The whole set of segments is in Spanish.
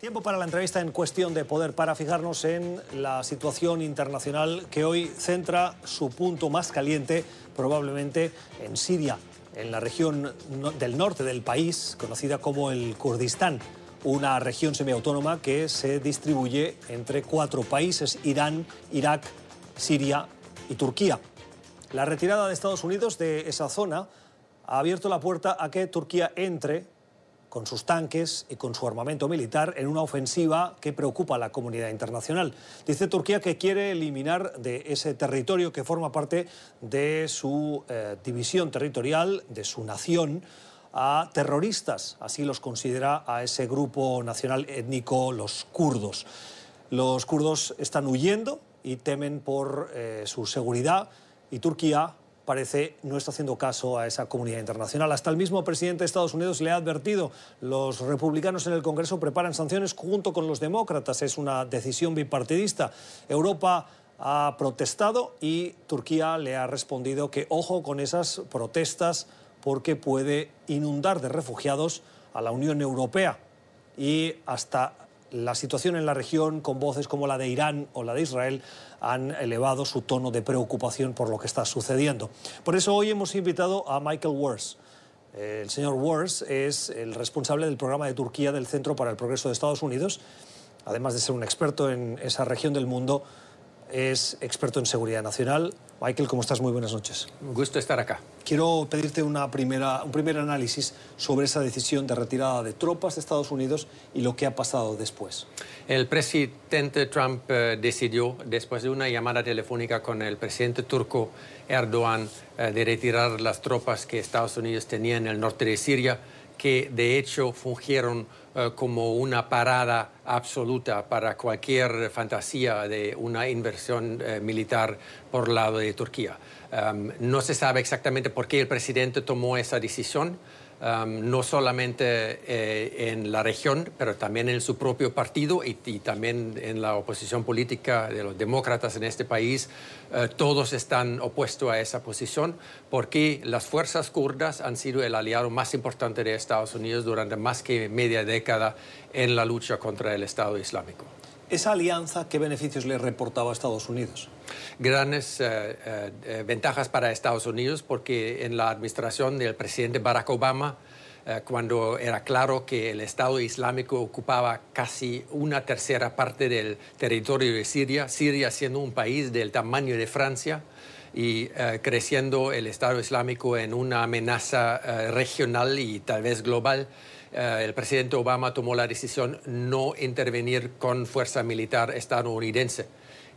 Tiempo para la entrevista en cuestión de poder para fijarnos en la situación internacional que hoy centra su punto más caliente probablemente en Siria, en la región del norte del país, conocida como el Kurdistán, una región semiautónoma que se distribuye entre cuatro países, Irán, Irak, Siria y Turquía. La retirada de Estados Unidos de esa zona ha abierto la puerta a que Turquía entre con sus tanques y con su armamento militar en una ofensiva que preocupa a la comunidad internacional. Dice Turquía que quiere eliminar de ese territorio que forma parte de su eh, división territorial, de su nación, a terroristas, así los considera a ese grupo nacional étnico, los kurdos. Los kurdos están huyendo y temen por eh, su seguridad y Turquía parece no está haciendo caso a esa comunidad internacional. Hasta el mismo presidente de Estados Unidos le ha advertido, los republicanos en el Congreso preparan sanciones junto con los demócratas, es una decisión bipartidista. Europa ha protestado y Turquía le ha respondido que ojo con esas protestas porque puede inundar de refugiados a la Unión Europea y hasta la situación en la región, con voces como la de Irán o la de Israel, han elevado su tono de preocupación por lo que está sucediendo. Por eso hoy hemos invitado a Michael Wars. El señor Wars es el responsable del programa de Turquía del Centro para el Progreso de Estados Unidos. Además de ser un experto en esa región del mundo, es experto en seguridad nacional. Michael, ¿cómo estás? Muy buenas noches. Un gusto estar acá. Quiero pedirte una primera, un primer análisis sobre esa decisión de retirada de tropas de Estados Unidos y lo que ha pasado después. El presidente Trump eh, decidió, después de una llamada telefónica con el presidente turco Erdogan, eh, de retirar las tropas que Estados Unidos tenía en el norte de Siria, que de hecho fungieron eh, como una parada absoluta para cualquier fantasía de una inversión eh, militar por lado de Turquía. No se sabe exactamente por qué el presidente tomó esa decisión. No solamente eh, en la región, pero también en su propio partido y, también en la oposición política de los demócratas en este país. Eh, todos están opuestos a esa posición porque las fuerzas kurdas han sido el aliado más importante de Estados Unidos durante más que media década en la lucha contra el Estado Islámico. ¿Esa alianza qué beneficios le reportaba a Estados Unidos? Grandes eh, eh, ventajas para Estados Unidos porque en la administración del presidente Barack Obama, eh, cuando era claro que el Estado Islámico ocupaba casi una tercera parte del territorio de Siria, Siria siendo un país del tamaño de Francia, y creciendo el Estado Islámico en una amenaza regional y tal vez global, eh, el presidente Obama tomó la decisión no intervenir con fuerza militar estadounidense.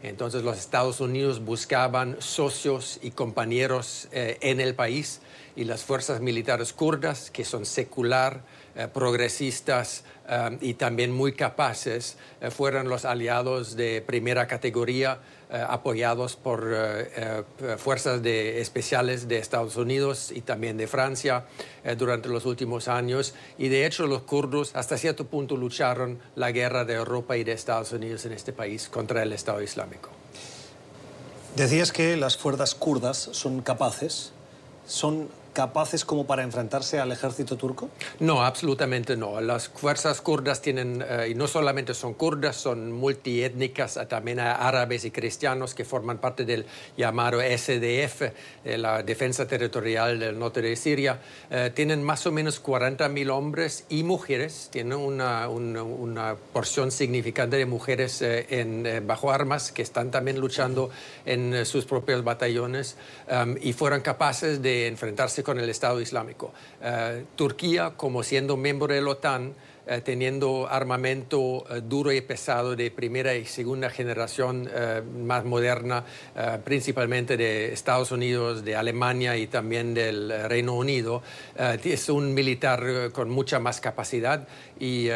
Entonces los Estados Unidos buscaban socios y compañeros eh, en el país y las fuerzas militares kurdas, que son secular, eh, progresistas y también muy capaces, fueron los aliados de primera categoría eh, apoyados por eh, eh, fuerzas de, especiales de Estados Unidos y también de Francia durante los últimos años. Y de hecho los kurdos hasta cierto punto lucharon la guerra de Europa y de Estados Unidos en este país contra el Estado Islámico. Decías que las fuerzas kurdas son capaces, son capaces como para enfrentarse al ejército turco? No, absolutamente no. Las fuerzas kurdas tienen, eh, y no solamente son kurdas, son multiétnicas, eh, también árabes y cristianos que forman parte del llamado SDF, la Defensa Territorial del Norte de Siria. Eh, tienen más o menos 40.000 hombres y mujeres, tienen una, una, porción significante de mujeres en, bajo armas que están también luchando en sus propios batallones y fueron capaces de enfrentarse con el Estado Islámico. Eh, Turquía, como siendo miembro de la OTAN, eh, teniendo armamento eh, duro y pesado de primera y segunda generación eh, más moderna, principalmente de Estados Unidos, de Alemania y también del Reino Unido. es un militar con mucha más capacidad y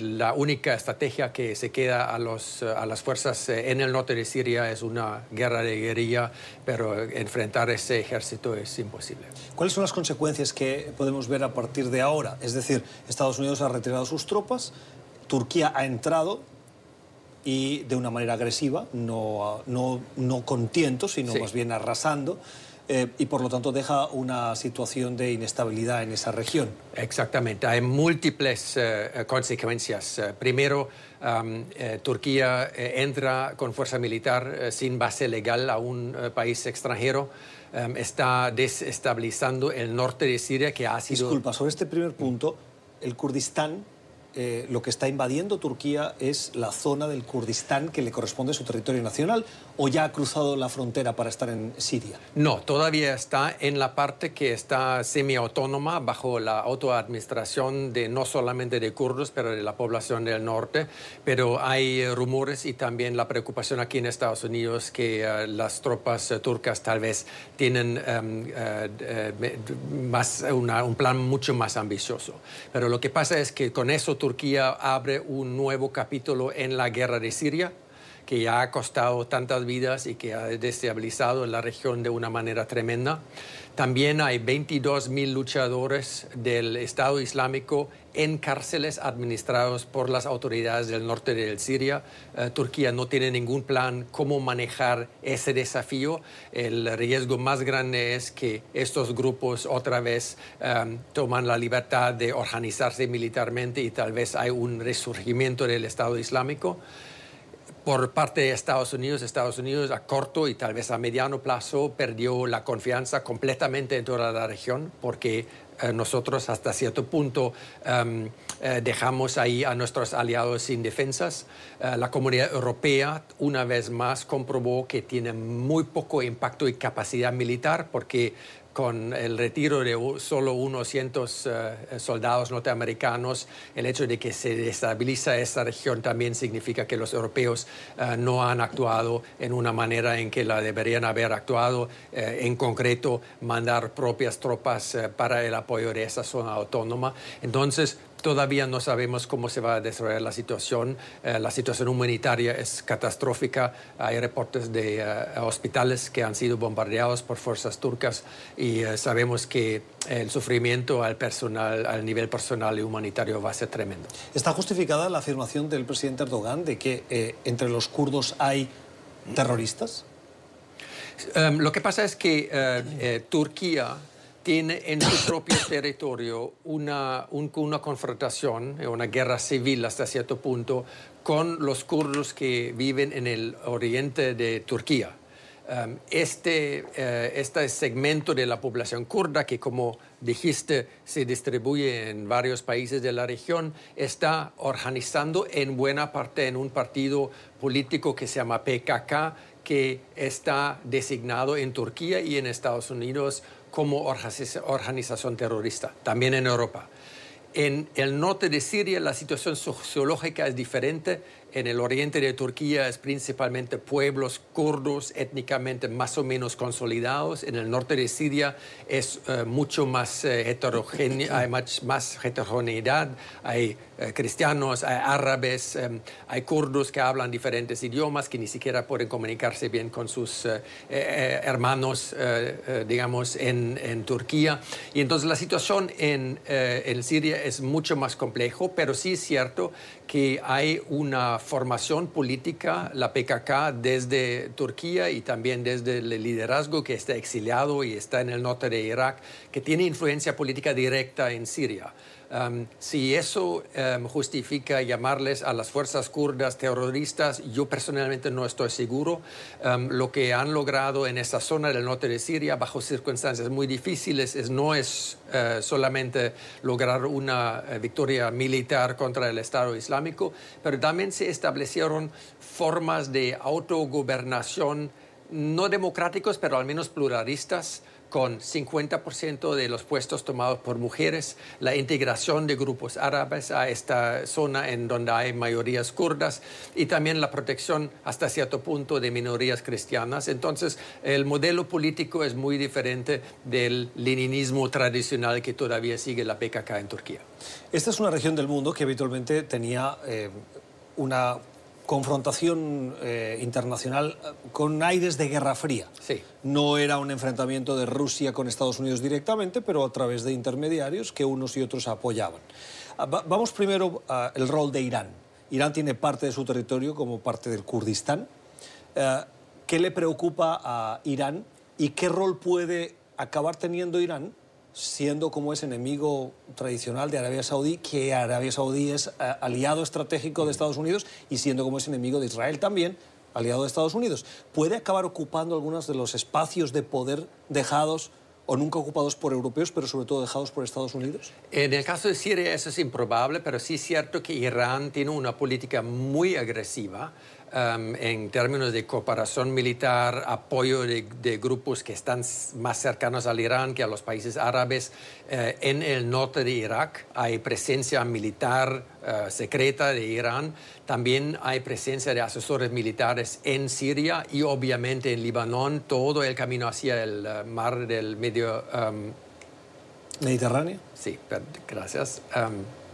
la única estrategia que se queda a, los, a las fuerzas en el norte de Siria es una guerra de guerrilla, pero enfrentar ese ejército es imposible. ¿Cuáles son las consecuencias que podemos ver a partir de ahora? Es decir, Estados Unidos ha retirado sus tropas, Turquía ha entrado y de una manera agresiva, no, no, no con tiento, sino más bien arrasando. eh, y por lo tanto deja una situación de inestabilidad en esa región. Exactamente, hay múltiples eh, consecuencias. primero, Turquía entra con fuerza militar sin base legal a un país extranjero. está desestabilizando el norte de Siria que ha sido... Disculpa, sobre este primer punto, el Kurdistán eh, lo que está invadiendo Turquía es la zona del Kurdistán que le corresponde a su territorio nacional o ya ha cruzado la frontera para estar en Siria? No, todavía está en la parte que está semiautónoma bajo la autoadministración de no solamente de kurdos, pero de la población del norte. Pero hay rumores y también la preocupación aquí en Estados Unidos que eh, las tropas eh, turcas tal vez tienen em, más un plan mucho más ambicioso. Pero lo que pasa es que con eso Turquía abre un nuevo capítulo en la guerra de Siria, que ya ha costado tantas vidas y que ha destabilizado la región de una manera tremenda. También hay 22 mil luchadores del Estado Islámico en cárceles administrados por las autoridades del norte de Siria. Eh, Turquía no tiene ningún plan cómo manejar ese desafío. El riesgo más grande es que estos grupos otra vez um, toman la libertad de organizarse militarmente y tal vez hay un resurgimiento del Estado Islámico por parte de Estados Unidos, Estados Unidos a corto y tal vez a mediano plazo perdió la confianza completamente en toda la región porque eh, nosotros hasta cierto punto em, eh, dejamos ahí a nuestros aliados sin defensas. Eh, la comunidad europea una vez más comprobó que tiene muy poco impacto y capacidad militar porque con el retiro de solo unos cientos eh, soldados norteamericanos, el hecho de que se destabiliza esta región también significa que los europeos eh, no han actuado en una manera en que la deberían haber actuado, eh, en concreto mandar propias tropas para el apoyo de esa zona autónoma. Entonces, Todavía no sabemos cómo se va a desarrollar la situación. Eh, la situación humanitaria es catastrófica. Hay reportes de eh, hospitales que han sido bombardeados por fuerzas turcas y eh, sabemos que el sufrimiento al personal, al nivel personal y humanitario va a ser tremendo. ¿Está justificada la afirmación del presidente Erdogan de que entre los kurdos hay terroristas? Em, lo que pasa es que Turquía tiene en su propio territorio una, una confrontación, eh, una guerra civil hasta cierto punto, con los kurdos que viven en el oriente de Turquía. Um, este, uh, este segmento de la población kurda, que como dijiste se distribuye en varios países de la región, está organizando en buena parte en un partido político que se llama PKK, que está designado en Turquía y en Estados Unidos como organización terrorista, también en Europa. En el norte de Siria la situación sociológica es diferente en el oriente de Turquía es principalmente pueblos kurdos étnicamente más o menos consolidados. En el norte de Siria es eh, mucho más heterogéneo, hay más, heterogeneidad. Hay eh, cristianos, hay árabes, em, hay kurdos que hablan diferentes idiomas que ni siquiera pueden comunicarse bien con sus hermanos, digamos, en, en, Turquía. Y entonces la situación en, en Siria es mucho más complejo, pero sí es cierto que hay una formación política, la PKK, desde Turquía y también desde el liderazgo que está exiliado y está en el norte de Irak, que tiene influencia política directa en Siria. Si eso um, justifica llamarles a las fuerzas kurdas terroristas, yo personalmente no estoy seguro. Lo que han logrado en esa zona del norte de Siria, bajo circunstancias muy difíciles, es, no es uh, solamente lograr una uh, victoria militar contra el Estado Islámico, pero también se establecieron formas de autogobernación no democráticos, pero al menos pluralistas con 50% de los puestos tomados por mujeres, la integración de grupos árabes a esta zona en donde hay mayorías kurdas y también la protección hasta cierto punto de minorías cristianas. Entonces, el modelo político es muy diferente del leninismo tradicional que todavía sigue la PKK en Turquía. Esta es una región del mundo que habitualmente tenía eh, una confrontación eh, internacional eh, con aires de guerra fría. Sí. No era un enfrentamiento de Rusia con Estados Unidos directamente, pero a través de intermediarios que unos y otros apoyaban. Ah, vamos primero al rol de Irán. Irán tiene parte de su territorio como parte del Kurdistán. Eh, ¿Qué le preocupa a Irán ¿Y qué rol puede acabar teniendo Irán, siendo como es enemigo tradicional de Arabia Saudí, que Arabia Saudí es eh, aliado estratégico de Estados Unidos y siendo como es enemigo de Israel también, aliado de Estados Unidos? ¿Puede acabar ocupando algunos de los espacios de poder dejados o nunca ocupados por europeos, pero sobre todo dejados por Estados Unidos? En el caso de Siria eso es improbable, pero sí es cierto que Irán tiene una política muy agresiva Um, en términos de cooperación militar, apoyo de, grupos que están más cercanos al Irán que a los países árabes. Eh, en el norte de Irak hay presencia militar eh, secreta de Irán. También hay presencia de asesores militares en Siria y obviamente en Líbano, todo el camino hacia el eh, mar del Medio... Um, Mediterráneo. Sí, gracias. Um,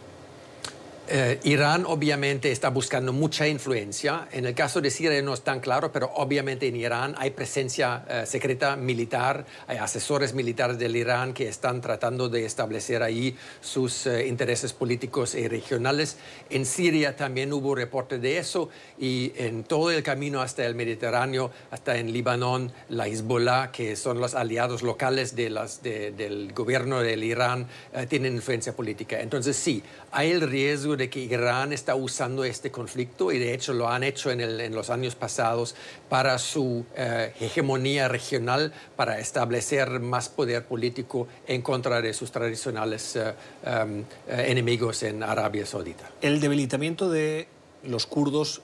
eh, Irán obviamente está buscando mucha influencia. En el caso de Siria no es tan claro, pero obviamente en Irán hay presencia eh, secreta militar, hay asesores militares del Irán que están tratando de establecer ahí sus eh, intereses políticos y regionales. En Siria también hubo reportes de eso y en todo el camino hasta el Mediterráneo, hasta en Líbano, la Hezbollah, que son los aliados locales de las, del gobierno del Irán, tienen influencia política. Entonces sí, hay el riesgo de que Irán está usando este conflicto y de hecho lo han hecho en, los años pasados para su eh, hegemonía regional, para establecer más poder político en contra de sus tradicionales eh, em, eh, enemigos en Arabia Saudita. El debilitamiento de los kurdos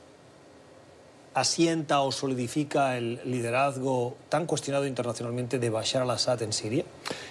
asienta o solidifica el liderazgo tan cuestionado internacionalmente de Bashar al-Assad en Siria?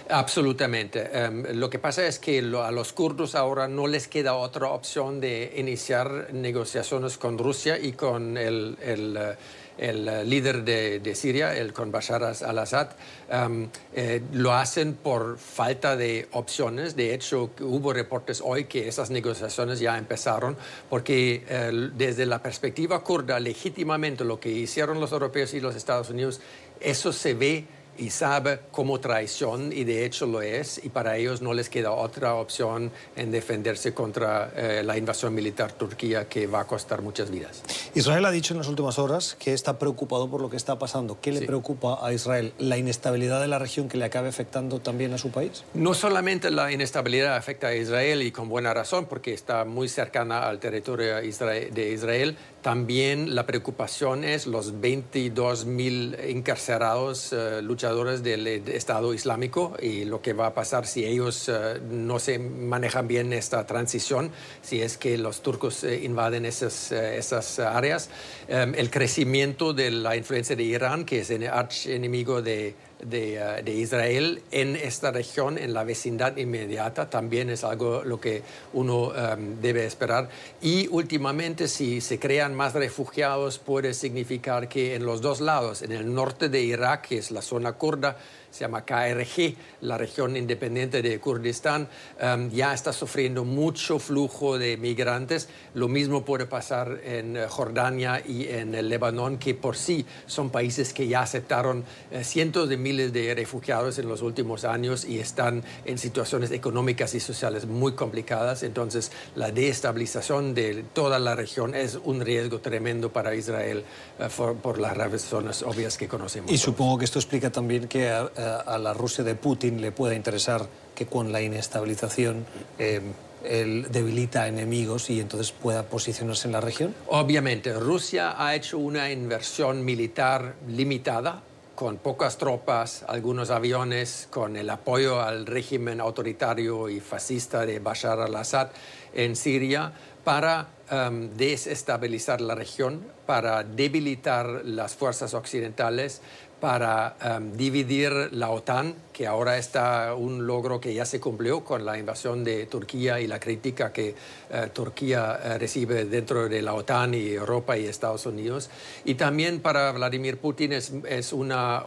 Absolutamente. Em, lo que pasa es que a los kurdos ahora no les queda otra opción de iniciar negociaciones con Rusia y con el, el el eh, líder de, Siria, el con Bashar al-Assad, um, eh, lo hacen por falta de opciones. De hecho, hubo reportes hoy que esas negociaciones ya empezaron, porque eh, desde la perspectiva kurda, legítimamente lo que hicieron los europeos y los Estados Unidos, eso se ve y sabe como traición y de hecho lo es y para ellos no les queda otra opción en defenderse contra eh, la invasión militar turquía que va a costar muchas vidas. Israel ha dicho en las últimas horas que está preocupado por lo que está pasando. ¿Qué le preocupa a Israel? ¿La inestabilidad de la región que le acabe afectando también a su país? No solamente la inestabilidad afecta a Israel y con buena razón porque está muy cercana al territorio de Israel, también la preocupación es los 22.000 encarcerados eh, luchadores del Estado Islámico y lo que va a pasar si ellos eh, no se manejan bien esta transición, si es que los turcos eh, invaden esas, esas áreas. el crecimiento de la influencia de Irán, que es el arch enemigo de eh, de, Israel en esta región, en la vecindad inmediata, también es algo lo que uno em, debe esperar. Y últimamente, si se crean más refugiados, puede significar que en los dos lados, en el norte de Irak, que es la zona kurda, se llama KRG, la región independiente de Kurdistán, em, ya está sufriendo mucho flujo de migrantes. Lo mismo puede pasar en eh, Jordania y en el Líbano, que por sí son países que ya aceptaron eh, cientos de miles de refugiados en los últimos años y están en situaciones económicas y sociales muy complicadas. Entonces, la desestabilización de toda la región es un riesgo tremendo para Israel eh, por, las razones obvias que conocemos. Y supongo que esto explica también que a la Rusia de Putin le pueda interesar que con la inestabilización eh, él debilita enemigos y entonces pueda posicionarse en la región? Obviamente, Rusia ha hecho una inversión militar limitada con pocas tropas, algunos aviones, con el apoyo al régimen autoritario y fascista de Bashar al-Assad en Siria para um, desestabilizar la región, para debilitar las fuerzas occidentales, para um, dividir la OTAN, que ahora está un logro que ya se cumplió con la invasión de Turquía y la crítica que uh, Turquía uh, recibe dentro de la OTAN y Europa y Estados Unidos. Y también para Vladimir Putin es, una,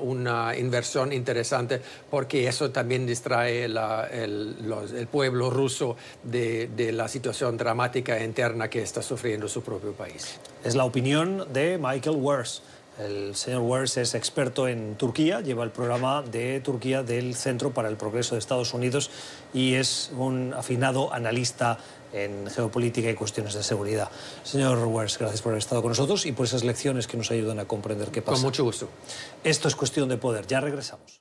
inversión interesante porque eso también distrae la, el, pueblo ruso de, de la situación dramática interna que está sufriendo su propio país. Es la opinión de Michael Wers el señor Wers es experto en Turquía, lleva el programa de Turquía del Centro para el Progreso de Estados Unidos y es un afinado analista en geopolítica y cuestiones de seguridad. Señor Wers, gracias por haber estado con nosotros y por esas lecciones que nos ayudan a comprender qué pasa. Con mucho gusto. Esto es cuestión de poder. Ya regresamos.